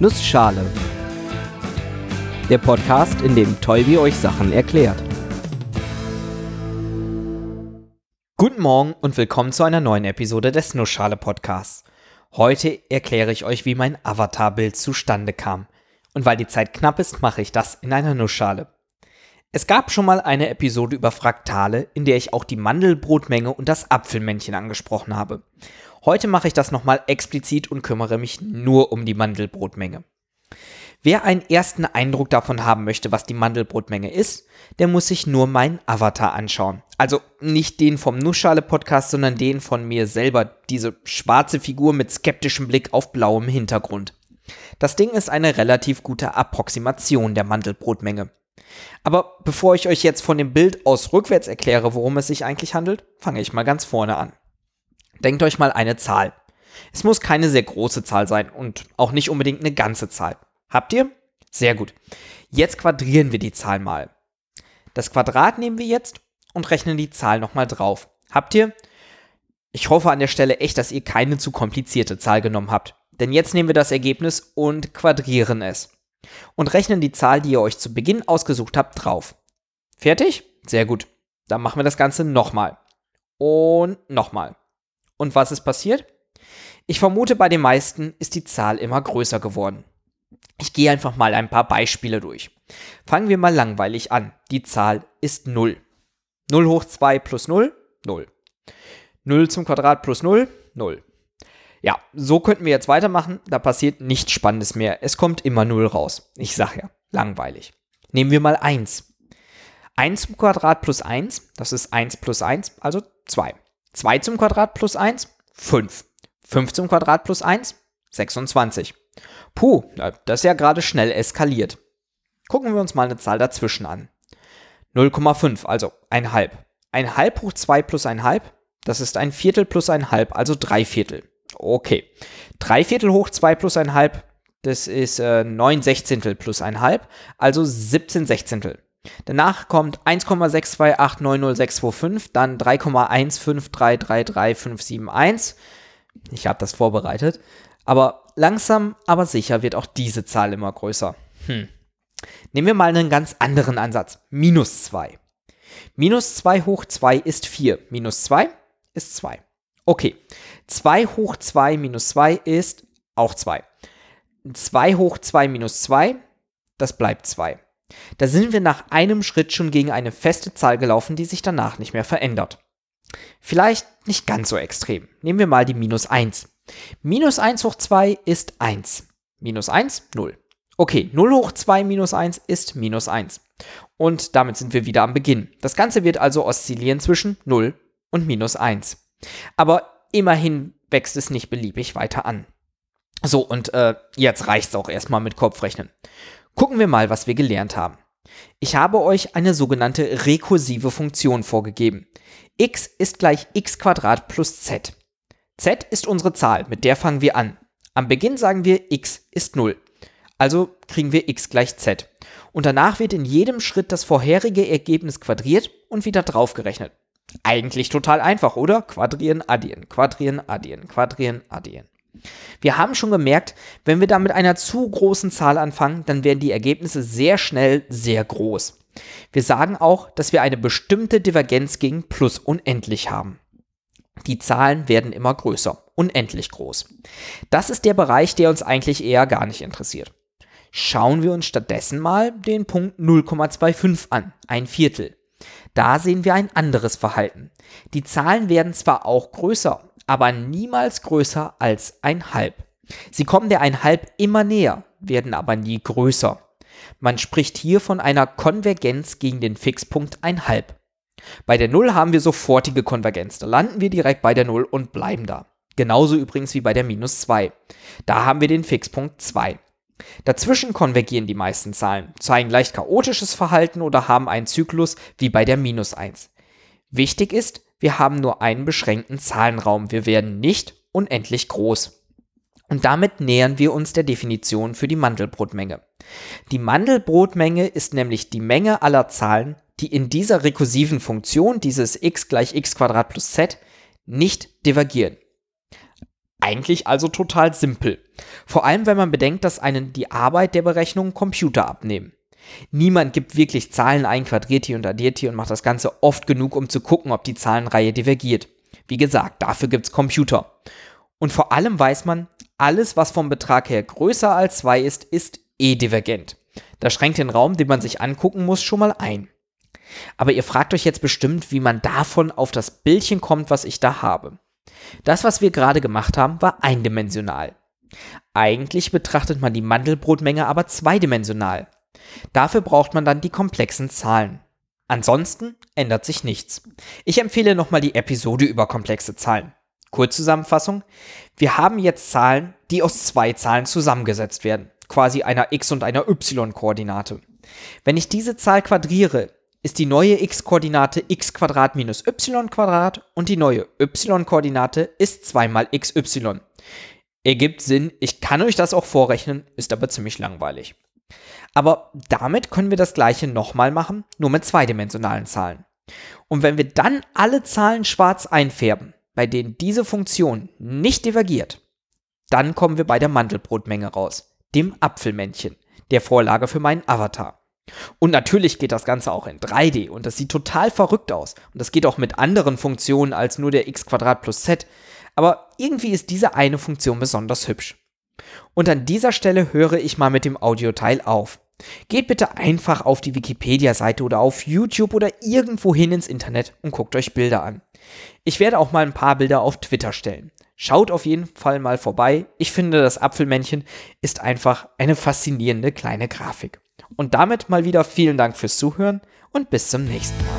Nussschale. Der Podcast, in dem Tolbi euch Sachen erklärt. Guten Morgen und willkommen zu einer neuen Episode des Nussschale Podcasts. Heute erkläre ich euch, wie mein Avatarbild zustande kam. Und weil die Zeit knapp ist, mache ich das in einer Nussschale. Es gab schon mal eine Episode über Fraktale, in der ich auch die Mandelbrotmenge und das Apfelmännchen angesprochen habe. Heute mache ich das nochmal explizit und kümmere mich nur um die Mandelbrotmenge. Wer einen ersten Eindruck davon haben möchte, was die Mandelbrotmenge ist, der muss sich nur meinen Avatar anschauen. Also nicht den vom Nussschale-Podcast, sondern den von mir selber, diese schwarze Figur mit skeptischem Blick auf blauem Hintergrund. Das Ding ist eine relativ gute Approximation der Mandelbrotmenge. Aber bevor ich euch jetzt von dem Bild aus rückwärts erkläre, worum es sich eigentlich handelt, fange ich mal ganz vorne an. Denkt euch mal eine Zahl. Es muss keine sehr große Zahl sein und auch nicht unbedingt eine ganze Zahl. Habt ihr? Sehr gut. Jetzt quadrieren wir die Zahl mal. Das Quadrat nehmen wir jetzt und rechnen die Zahl nochmal drauf. Habt ihr? Ich hoffe an der Stelle echt, dass ihr keine zu komplizierte Zahl genommen habt. Denn jetzt nehmen wir das Ergebnis und quadrieren es. Und rechnen die Zahl, die ihr euch zu Beginn ausgesucht habt, drauf. Fertig? Sehr gut. Dann machen wir das Ganze nochmal. Und nochmal. Und was ist passiert? Ich vermute, bei den meisten ist die Zahl immer größer geworden. Ich gehe einfach mal ein paar Beispiele durch. Fangen wir mal langweilig an. Die Zahl ist 0. 0 hoch 2 plus 0, 0. 0 zum Quadrat plus 0, 0. Ja, so könnten wir jetzt weitermachen. Da passiert nichts Spannendes mehr. Es kommt immer 0 raus. Ich sag ja, langweilig. Nehmen wir mal 1. 1 zum Quadrat plus 1, das ist 1 plus 1, also 2. 2 zum Quadrat plus 1, 5. 5 zum Quadrat plus 1, 26. Puh, das ist ja gerade schnell eskaliert. Gucken wir uns mal eine Zahl dazwischen an. 0,5, also ein halb. Ein halb hoch 2 plus ein halb, das ist ein Viertel plus ein halb, also drei Viertel. Okay. Drei Viertel hoch 2 plus ein halb, das ist äh, 9 Sechzehntel plus ein halb, also 17 Sechzehntel. Danach kommt 1,62890625, dann 3,153333571. Ich habe das vorbereitet. Aber langsam, aber sicher wird auch diese Zahl immer größer. Hm. Nehmen wir mal einen ganz anderen Ansatz. Minus 2. Minus 2 hoch 2 ist 4. Minus 2 ist 2. Okay. 2 hoch 2 minus 2 ist auch 2. 2 hoch 2 minus 2, das bleibt 2. Da sind wir nach einem Schritt schon gegen eine feste Zahl gelaufen, die sich danach nicht mehr verändert. Vielleicht nicht ganz so extrem. Nehmen wir mal die minus 1. Minus 1 hoch 2 ist 1. Minus 1, 0. Okay, 0 hoch 2 minus 1 ist minus 1. Und damit sind wir wieder am Beginn. Das Ganze wird also oszillieren zwischen 0 und minus 1. Aber immerhin wächst es nicht beliebig weiter an. So, und äh, jetzt reicht es auch erstmal mit Kopfrechnen. Gucken wir mal, was wir gelernt haben. Ich habe euch eine sogenannte rekursive Funktion vorgegeben. x ist gleich x plus z. z ist unsere Zahl, mit der fangen wir an. Am Beginn sagen wir x ist 0. Also kriegen wir x gleich z. Und danach wird in jedem Schritt das vorherige Ergebnis quadriert und wieder draufgerechnet. Eigentlich total einfach, oder? Quadrieren, addieren, quadrieren, addieren, quadrieren, addieren. Wir haben schon gemerkt, wenn wir da mit einer zu großen Zahl anfangen, dann werden die Ergebnisse sehr schnell sehr groß. Wir sagen auch, dass wir eine bestimmte Divergenz gegen plus unendlich haben. Die Zahlen werden immer größer, unendlich groß. Das ist der Bereich, der uns eigentlich eher gar nicht interessiert. Schauen wir uns stattdessen mal den Punkt 0,25 an, ein Viertel. Da sehen wir ein anderes Verhalten. Die Zahlen werden zwar auch größer, aber niemals größer als ein Halb. Sie kommen der ein Halb immer näher, werden aber nie größer. Man spricht hier von einer Konvergenz gegen den Fixpunkt ein Halb. Bei der Null haben wir sofortige Konvergenz. Da landen wir direkt bei der Null und bleiben da. Genauso übrigens wie bei der minus 2. Da haben wir den Fixpunkt 2. Dazwischen konvergieren die meisten Zahlen, zeigen leicht chaotisches Verhalten oder haben einen Zyklus wie bei der minus 1. Wichtig ist, wir haben nur einen beschränkten Zahlenraum. Wir werden nicht unendlich groß. Und damit nähern wir uns der Definition für die Mandelbrotmenge. Die Mandelbrotmenge ist nämlich die Menge aller Zahlen, die in dieser rekursiven Funktion, dieses x gleich x plus z, nicht divergieren. Eigentlich also total simpel. Vor allem, wenn man bedenkt, dass einen die Arbeit der Berechnung Computer abnehmen. Niemand gibt wirklich Zahlen ein, quadriert hier und addiert hier und macht das Ganze oft genug, um zu gucken, ob die Zahlenreihe divergiert. Wie gesagt, dafür gibt's Computer. Und vor allem weiß man, alles, was vom Betrag her größer als 2 ist, ist eh divergent. Das schränkt den Raum, den man sich angucken muss, schon mal ein. Aber ihr fragt euch jetzt bestimmt, wie man davon auf das Bildchen kommt, was ich da habe. Das, was wir gerade gemacht haben, war eindimensional. Eigentlich betrachtet man die Mandelbrotmenge aber zweidimensional. Dafür braucht man dann die komplexen Zahlen. Ansonsten ändert sich nichts. Ich empfehle nochmal die Episode über komplexe Zahlen. Kurzzusammenfassung. Wir haben jetzt Zahlen, die aus zwei Zahlen zusammengesetzt werden, quasi einer x- und einer y-Koordinate. Wenn ich diese Zahl quadriere, ist die neue x-Koordinate x minus y und die neue y-Koordinate ist 2 mal xy. Ergibt Sinn, ich kann euch das auch vorrechnen, ist aber ziemlich langweilig. Aber damit können wir das gleiche nochmal machen, nur mit zweidimensionalen Zahlen. Und wenn wir dann alle Zahlen schwarz einfärben, bei denen diese Funktion nicht divergiert, dann kommen wir bei der Mandelbrotmenge raus, dem Apfelmännchen, der Vorlage für meinen Avatar. Und natürlich geht das Ganze auch in 3D und das sieht total verrückt aus. Und das geht auch mit anderen Funktionen als nur der x plus z. Aber irgendwie ist diese eine Funktion besonders hübsch. Und an dieser Stelle höre ich mal mit dem Audioteil auf. Geht bitte einfach auf die Wikipedia-Seite oder auf YouTube oder irgendwo hin ins Internet und guckt euch Bilder an. Ich werde auch mal ein paar Bilder auf Twitter stellen. Schaut auf jeden Fall mal vorbei. Ich finde, das Apfelmännchen ist einfach eine faszinierende kleine Grafik. Und damit mal wieder vielen Dank fürs Zuhören und bis zum nächsten Mal.